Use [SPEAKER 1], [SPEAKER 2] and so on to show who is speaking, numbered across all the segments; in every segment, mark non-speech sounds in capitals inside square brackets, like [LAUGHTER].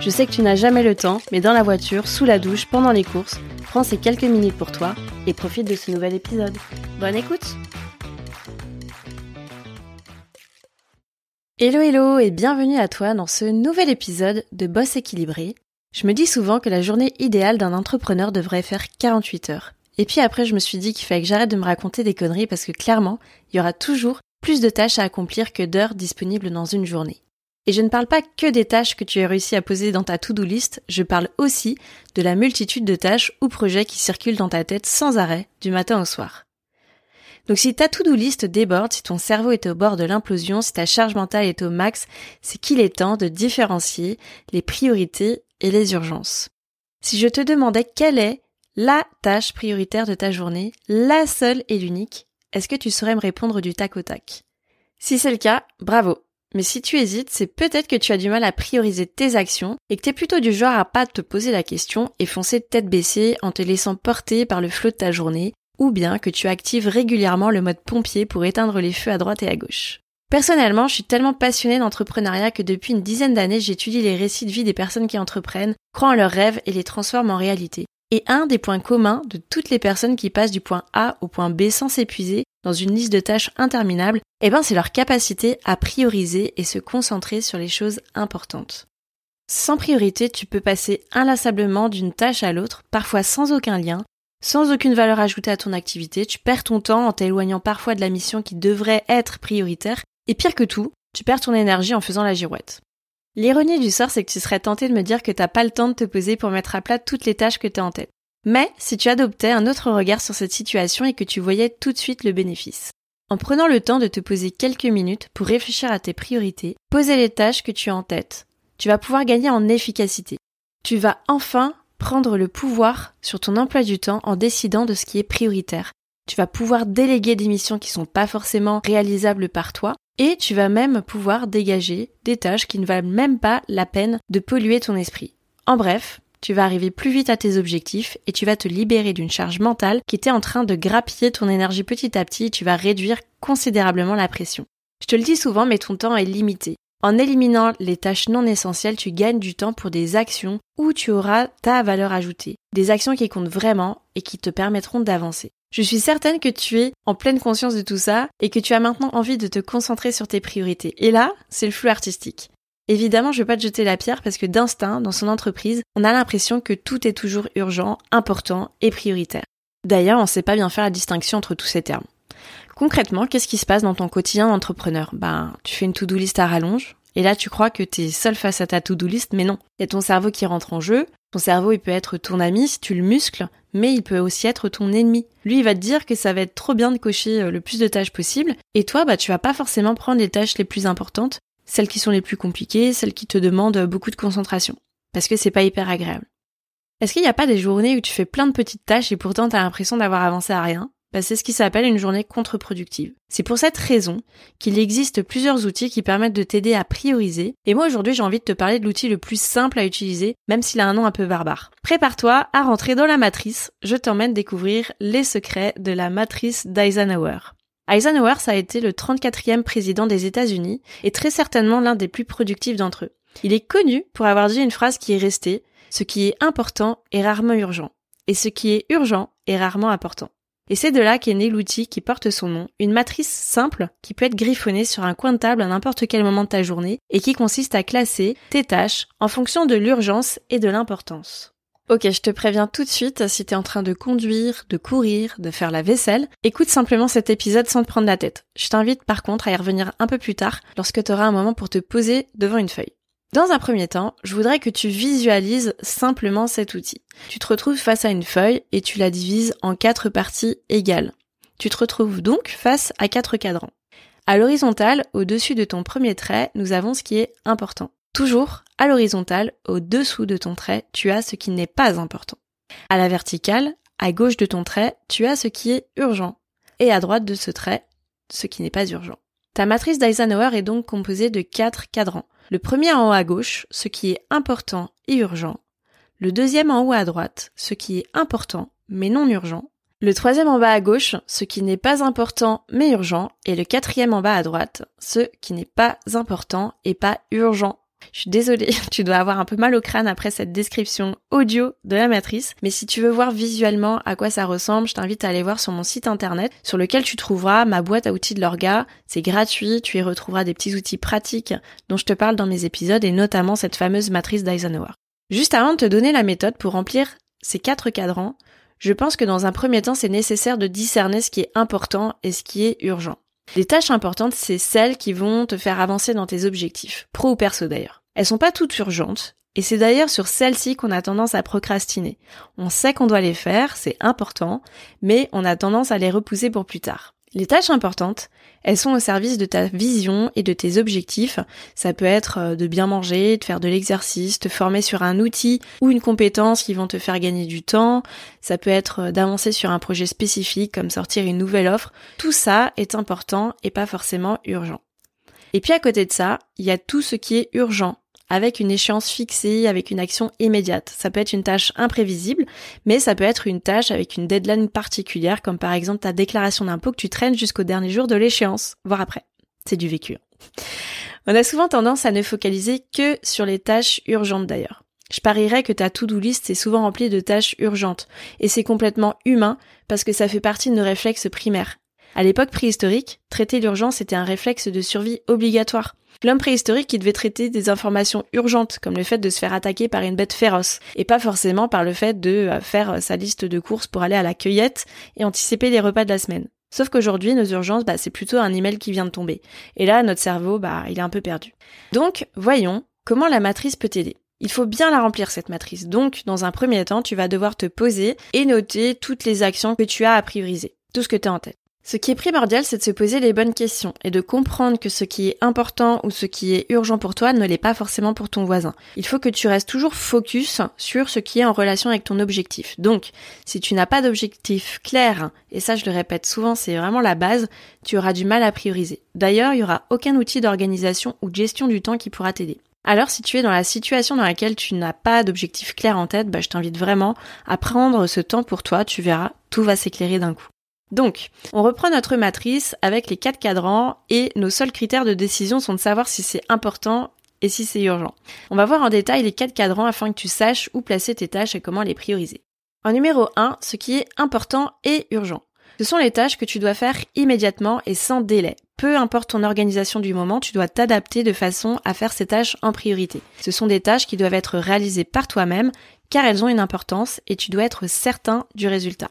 [SPEAKER 1] Je sais que tu n'as jamais le temps, mais dans la voiture, sous la douche, pendant les courses, prends ces quelques minutes pour toi et profite de ce nouvel épisode. Bonne écoute Hello hello et bienvenue à toi dans ce nouvel épisode de Boss équilibré. Je me dis souvent que la journée idéale d'un entrepreneur devrait faire 48 heures. Et puis après je me suis dit qu'il fallait que j'arrête de me raconter des conneries parce que clairement, il y aura toujours plus de tâches à accomplir que d'heures disponibles dans une journée. Et je ne parle pas que des tâches que tu as réussi à poser dans ta to-do list, je parle aussi de la multitude de tâches ou projets qui circulent dans ta tête sans arrêt, du matin au soir. Donc si ta to-do list déborde, si ton cerveau est au bord de l'implosion, si ta charge mentale est au max, c'est qu'il est temps de différencier les priorités et les urgences. Si je te demandais quelle est la tâche prioritaire de ta journée, la seule et l'unique, est-ce que tu saurais me répondre du tac au tac? Si c'est le cas, bravo, mais si tu hésites, c'est peut-être que tu as du mal à prioriser tes actions et que tu es plutôt du genre à pas te poser la question et foncer tête baissée en te laissant porter par le flot de ta journée, ou bien que tu actives régulièrement le mode pompier pour éteindre les feux à droite et à gauche. Personnellement, je suis tellement passionnée d'entrepreneuriat que depuis une dizaine d'années, j'étudie les récits de vie des personnes qui entreprennent, croient en leurs rêves et les transforment en réalité. Et un des points communs de toutes les personnes qui passent du point A au point B sans s'épuiser, dans une liste de tâches interminable, eh ben c'est leur capacité à prioriser et se concentrer sur les choses importantes. Sans priorité, tu peux passer inlassablement d'une tâche à l'autre, parfois sans aucun lien, sans aucune valeur ajoutée à ton activité, tu perds ton temps en t'éloignant parfois de la mission qui devrait être prioritaire, et pire que tout, tu perds ton énergie en faisant la girouette. L'ironie du sort, c'est que tu serais tenté de me dire que t'as pas le temps de te poser pour mettre à plat toutes les tâches que t'as en tête. Mais si tu adoptais un autre regard sur cette situation et que tu voyais tout de suite le bénéfice. En prenant le temps de te poser quelques minutes pour réfléchir à tes priorités, poser les tâches que tu as en tête, tu vas pouvoir gagner en efficacité. Tu vas enfin prendre le pouvoir sur ton emploi du temps en décidant de ce qui est prioritaire. Tu vas pouvoir déléguer des missions qui sont pas forcément réalisables par toi et tu vas même pouvoir dégager des tâches qui ne valent même pas la peine de polluer ton esprit. En bref, tu vas arriver plus vite à tes objectifs et tu vas te libérer d'une charge mentale qui était en train de grappiller ton énergie petit à petit et tu vas réduire considérablement la pression. Je te le dis souvent, mais ton temps est limité. En éliminant les tâches non essentielles, tu gagnes du temps pour des actions où tu auras ta valeur ajoutée. Des actions qui comptent vraiment et qui te permettront d'avancer. Je suis certaine que tu es en pleine conscience de tout ça et que tu as maintenant envie de te concentrer sur tes priorités. Et là, c'est le flux artistique. Évidemment, je vais pas te jeter la pierre parce que d'instinct, dans son entreprise, on a l'impression que tout est toujours urgent, important et prioritaire. D'ailleurs, on sait pas bien faire la distinction entre tous ces termes. Concrètement, qu'est-ce qui se passe dans ton quotidien d'entrepreneur? Ben, tu fais une to-do list à rallonge, et là tu crois que t'es seul face à ta to-do list, mais non. Il y a ton cerveau qui rentre en jeu. Ton cerveau, il peut être ton ami si tu le muscles, mais il peut aussi être ton ennemi. Lui, il va te dire que ça va être trop bien de cocher euh, le plus de tâches possible, et toi, bah, tu vas pas forcément prendre les tâches les plus importantes, celles qui sont les plus compliquées, celles qui te demandent beaucoup de concentration. Parce que c'est pas hyper agréable. Est-ce qu'il n'y a pas des journées où tu fais plein de petites tâches et pourtant t'as l'impression d'avoir avancé à rien? Bah, C'est ce qui s'appelle une journée contre-productive. C'est pour cette raison qu'il existe plusieurs outils qui permettent de t'aider à prioriser. Et moi aujourd'hui j'ai envie de te parler de l'outil le plus simple à utiliser, même s'il a un nom un peu barbare. Prépare-toi à rentrer dans la matrice. Je t'emmène découvrir les secrets de la matrice d'Eisenhower. Eisenhower, ça a été le 34e président des États-Unis et très certainement l'un des plus productifs d'entre eux. Il est connu pour avoir dit une phrase qui est restée, ce qui est important est rarement urgent, et ce qui est urgent est rarement important. Et c'est de là qu'est né l'outil qui porte son nom, une matrice simple qui peut être griffonnée sur un coin de table à n'importe quel moment de ta journée et qui consiste à classer tes tâches en fonction de l'urgence et de l'importance. Ok, je te préviens tout de suite, si t'es en train de conduire, de courir, de faire la vaisselle, écoute simplement cet épisode sans te prendre la tête. Je t'invite par contre à y revenir un peu plus tard, lorsque tu auras un moment pour te poser devant une feuille. Dans un premier temps, je voudrais que tu visualises simplement cet outil. Tu te retrouves face à une feuille et tu la divises en quatre parties égales. Tu te retrouves donc face à quatre cadrans. À l'horizontale, au-dessus de ton premier trait, nous avons ce qui est important Toujours, à l'horizontale, au-dessous de ton trait, tu as ce qui n'est pas important. À la verticale, à gauche de ton trait, tu as ce qui est urgent. Et à droite de ce trait, ce qui n'est pas urgent. Ta matrice d'Eisenhower est donc composée de quatre cadrans. Le premier en haut à gauche, ce qui est important et urgent. Le deuxième en haut à droite, ce qui est important mais non urgent. Le troisième en bas à gauche, ce qui n'est pas important mais urgent. Et le quatrième en bas à droite, ce qui n'est pas important et pas urgent. Je suis désolée, [LAUGHS] tu dois avoir un peu mal au crâne après cette description audio de la matrice, mais si tu veux voir visuellement à quoi ça ressemble, je t'invite à aller voir sur mon site internet sur lequel tu trouveras ma boîte à outils de l'orga. C'est gratuit, tu y retrouveras des petits outils pratiques dont je te parle dans mes épisodes et notamment cette fameuse matrice d'Eisenhower. Juste avant de te donner la méthode pour remplir ces quatre cadrans, je pense que dans un premier temps, c'est nécessaire de discerner ce qui est important et ce qui est urgent. Les tâches importantes, c'est celles qui vont te faire avancer dans tes objectifs, pro ou perso d'ailleurs. Elles sont pas toutes urgentes, et c'est d'ailleurs sur celles-ci qu'on a tendance à procrastiner. On sait qu'on doit les faire, c'est important, mais on a tendance à les repousser pour plus tard. Les tâches importantes, elles sont au service de ta vision et de tes objectifs. Ça peut être euh, de bien manger, de faire de l'exercice, te former sur un outil ou une compétence qui vont te faire gagner du temps. Ça peut être euh, d'avancer sur un projet spécifique comme sortir une nouvelle offre. Tout ça est important et pas forcément urgent. Et puis à côté de ça, il y a tout ce qui est urgent avec une échéance fixée, avec une action immédiate. Ça peut être une tâche imprévisible, mais ça peut être une tâche avec une deadline particulière, comme par exemple ta déclaration d'impôt que tu traînes jusqu'au dernier jour de l'échéance, voire après. C'est du vécu. On a souvent tendance à ne focaliser que sur les tâches urgentes d'ailleurs. Je parierais que ta to-do list est souvent remplie de tâches urgentes, et c'est complètement humain parce que ça fait partie de nos réflexes primaires. À l'époque préhistorique, traiter l'urgence était un réflexe de survie obligatoire. L'homme préhistorique qui devait traiter des informations urgentes, comme le fait de se faire attaquer par une bête féroce, et pas forcément par le fait de euh, faire euh, sa liste de courses pour aller à la cueillette et anticiper les repas de la semaine. Sauf qu'aujourd'hui, nos urgences, bah, c'est plutôt un email qui vient de tomber. Et là, notre cerveau, bah, il est un peu perdu. Donc, voyons comment la matrice peut t'aider. Il faut bien la remplir cette matrice. Donc, dans un premier temps, tu vas devoir te poser et noter toutes les actions que tu as à prioriser. Tout ce que tu as en tête. Ce qui est primordial, c'est de se poser les bonnes questions et de comprendre que ce qui est important ou ce qui est urgent pour toi ne l'est pas forcément pour ton voisin. Il faut que tu restes toujours focus sur ce qui est en relation avec ton objectif. Donc, si tu n'as pas d'objectif clair, et ça je le répète souvent, c'est vraiment la base, tu auras du mal à prioriser. D'ailleurs, il n'y aura aucun outil d'organisation ou de gestion du temps qui pourra t'aider. Alors si tu es dans la situation dans laquelle tu n'as pas d'objectif clair en tête, bah, je t'invite vraiment à prendre ce temps pour toi, tu verras, tout va s'éclairer d'un coup. Donc, on reprend notre matrice avec les quatre cadrans et nos seuls critères de décision sont de savoir si c'est important et si c'est urgent. On va voir en détail les quatre cadrans afin que tu saches où placer tes tâches et comment les prioriser. En numéro 1, ce qui est important et urgent. Ce sont les tâches que tu dois faire immédiatement et sans délai. Peu importe ton organisation du moment, tu dois t'adapter de façon à faire ces tâches en priorité. Ce sont des tâches qui doivent être réalisées par toi-même car elles ont une importance et tu dois être certain du résultat.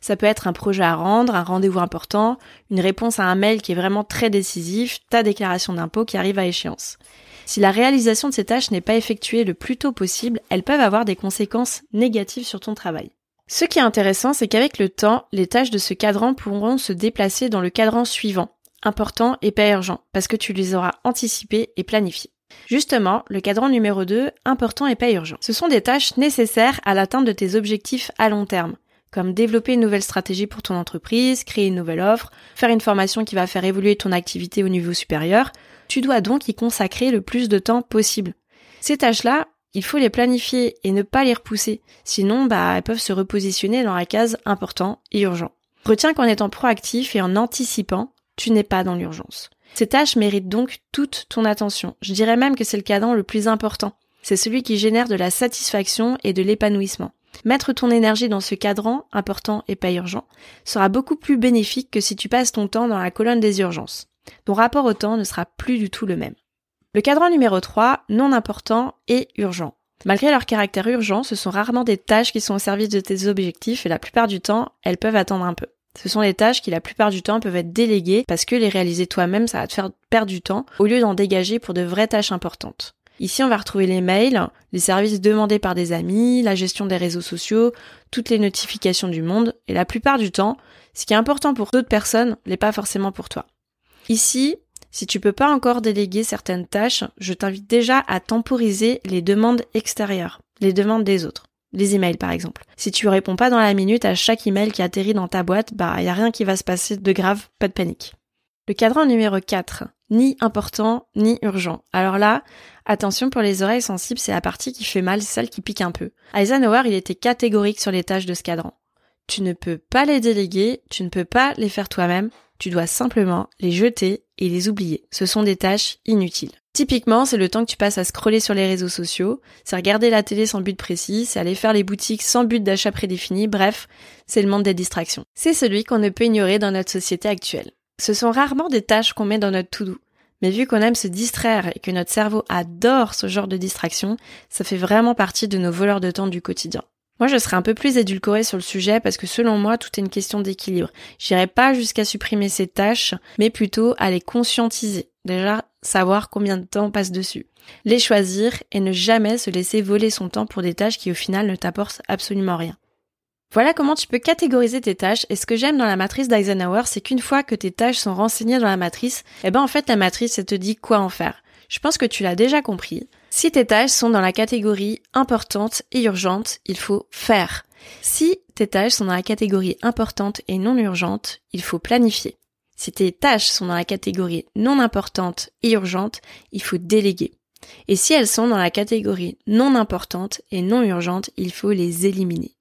[SPEAKER 1] Ça peut être un projet à rendre, un rendez-vous important, une réponse à un mail qui est vraiment très décisif, ta déclaration d'impôt qui arrive à échéance. Si la réalisation de ces tâches n'est pas effectuée le plus tôt possible, elles peuvent avoir des conséquences négatives sur ton travail. Ce qui est intéressant, c'est qu'avec le temps, les tâches de ce cadran pourront se déplacer dans le cadran suivant, important et pas urgent, parce que tu les auras anticipées et planifiées. Justement, le cadran numéro 2, important et pas urgent. Ce sont des tâches nécessaires à l'atteinte de tes objectifs à long terme comme développer une nouvelle stratégie pour ton entreprise, créer une nouvelle offre, faire une formation qui va faire évoluer ton activité au niveau supérieur, tu dois donc y consacrer le plus de temps possible. Ces tâches-là, il faut les planifier et ne pas les repousser, sinon bah elles peuvent se repositionner dans la case important et urgent. Retiens qu'en étant proactif et en anticipant, tu n'es pas dans l'urgence. Ces tâches méritent donc toute ton attention. Je dirais même que c'est le cadran le plus important. C'est celui qui génère de la satisfaction et de l'épanouissement. Mettre ton énergie dans ce cadran, important et pas urgent, sera beaucoup plus bénéfique que si tu passes ton temps dans la colonne des urgences. Ton rapport au temps ne sera plus du tout le même. Le cadran numéro 3, non important et urgent. Malgré leur caractère urgent, ce sont rarement des tâches qui sont au service de tes objectifs et la plupart du temps, elles peuvent attendre un peu. Ce sont des tâches qui la plupart du temps peuvent être déléguées parce que les réaliser toi-même, ça va te faire perdre du temps au lieu d'en dégager pour de vraies tâches importantes. Ici, on va retrouver les mails, les services demandés par des amis, la gestion des réseaux sociaux, toutes les notifications du monde, et la plupart du temps, ce qui est important pour d'autres personnes n'est pas forcément pour toi. Ici, Si tu peux pas encore déléguer certaines tâches, je t'invite déjà à temporiser les demandes extérieures, les demandes des autres. Les emails par exemple. Si tu réponds pas dans la minute à chaque email qui atterrit dans ta boîte, bah y a rien qui va se passer de grave, pas de panique. Le cadran numéro 4, ni important ni urgent. Alors là, attention pour les oreilles sensibles, c'est la partie qui fait mal, celle qui pique un peu. Eisenhower, il était catégorique sur les tâches de ce cadran. Tu ne peux pas les déléguer, tu ne peux pas les faire toi-même, tu dois simplement les jeter et les oublier. Ce sont des tâches inutiles. Typiquement, c'est le temps que tu passes à scroller sur les réseaux sociaux, c'est regarder la télé sans but précis, c'est aller faire les boutiques sans but d'achat prédéfini, bref, c'est le monde des distractions. C'est celui qu'on ne peut ignorer dans notre société actuelle. Ce sont rarement des tâches qu'on met dans notre to-do. Mais vu qu'on aime se distraire et que notre cerveau adore ce genre de distraction, ça fait vraiment partie de nos voleurs de temps du quotidien. Moi, je serais un peu plus édulcorée sur le sujet parce que selon moi, tout est une question d'équilibre. J'irai pas jusqu'à supprimer ces tâches, mais plutôt à les conscientiser. Déjà, savoir combien de temps on passe dessus. Les choisir et ne jamais se laisser voler son temps pour des tâches qui au final ne t'apportent absolument rien. Voilà comment tu peux catégoriser tes tâches et ce que j'aime dans la matrice d'Eisenhower, c'est qu'une fois que tes tâches sont renseignées dans la matrice, eh ben en fait la matrice elle te dit quoi en faire. Je pense que tu l'as déjà compris. Si tes tâches sont dans la catégorie importante et urgente, il faut faire. Si tes tâches sont dans la catégorie importante et non urgente, il faut planifier. Si tes tâches sont dans la catégorie non importante et urgente, il faut déléguer. Et si elles sont dans la catégorie non importante et non urgente, il faut les éliminer.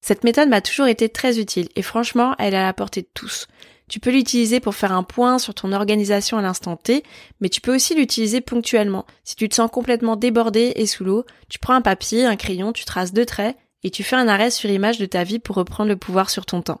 [SPEAKER 1] Cette méthode m'a toujours été très utile et franchement, elle est à la portée de tous. Tu peux l'utiliser pour faire un point sur ton organisation à l'instant T, mais tu peux aussi l'utiliser ponctuellement. Si tu te sens complètement débordé et sous l'eau, tu prends un papier, un crayon, tu traces deux traits et tu fais un arrêt sur image de ta vie pour reprendre le pouvoir sur ton temps.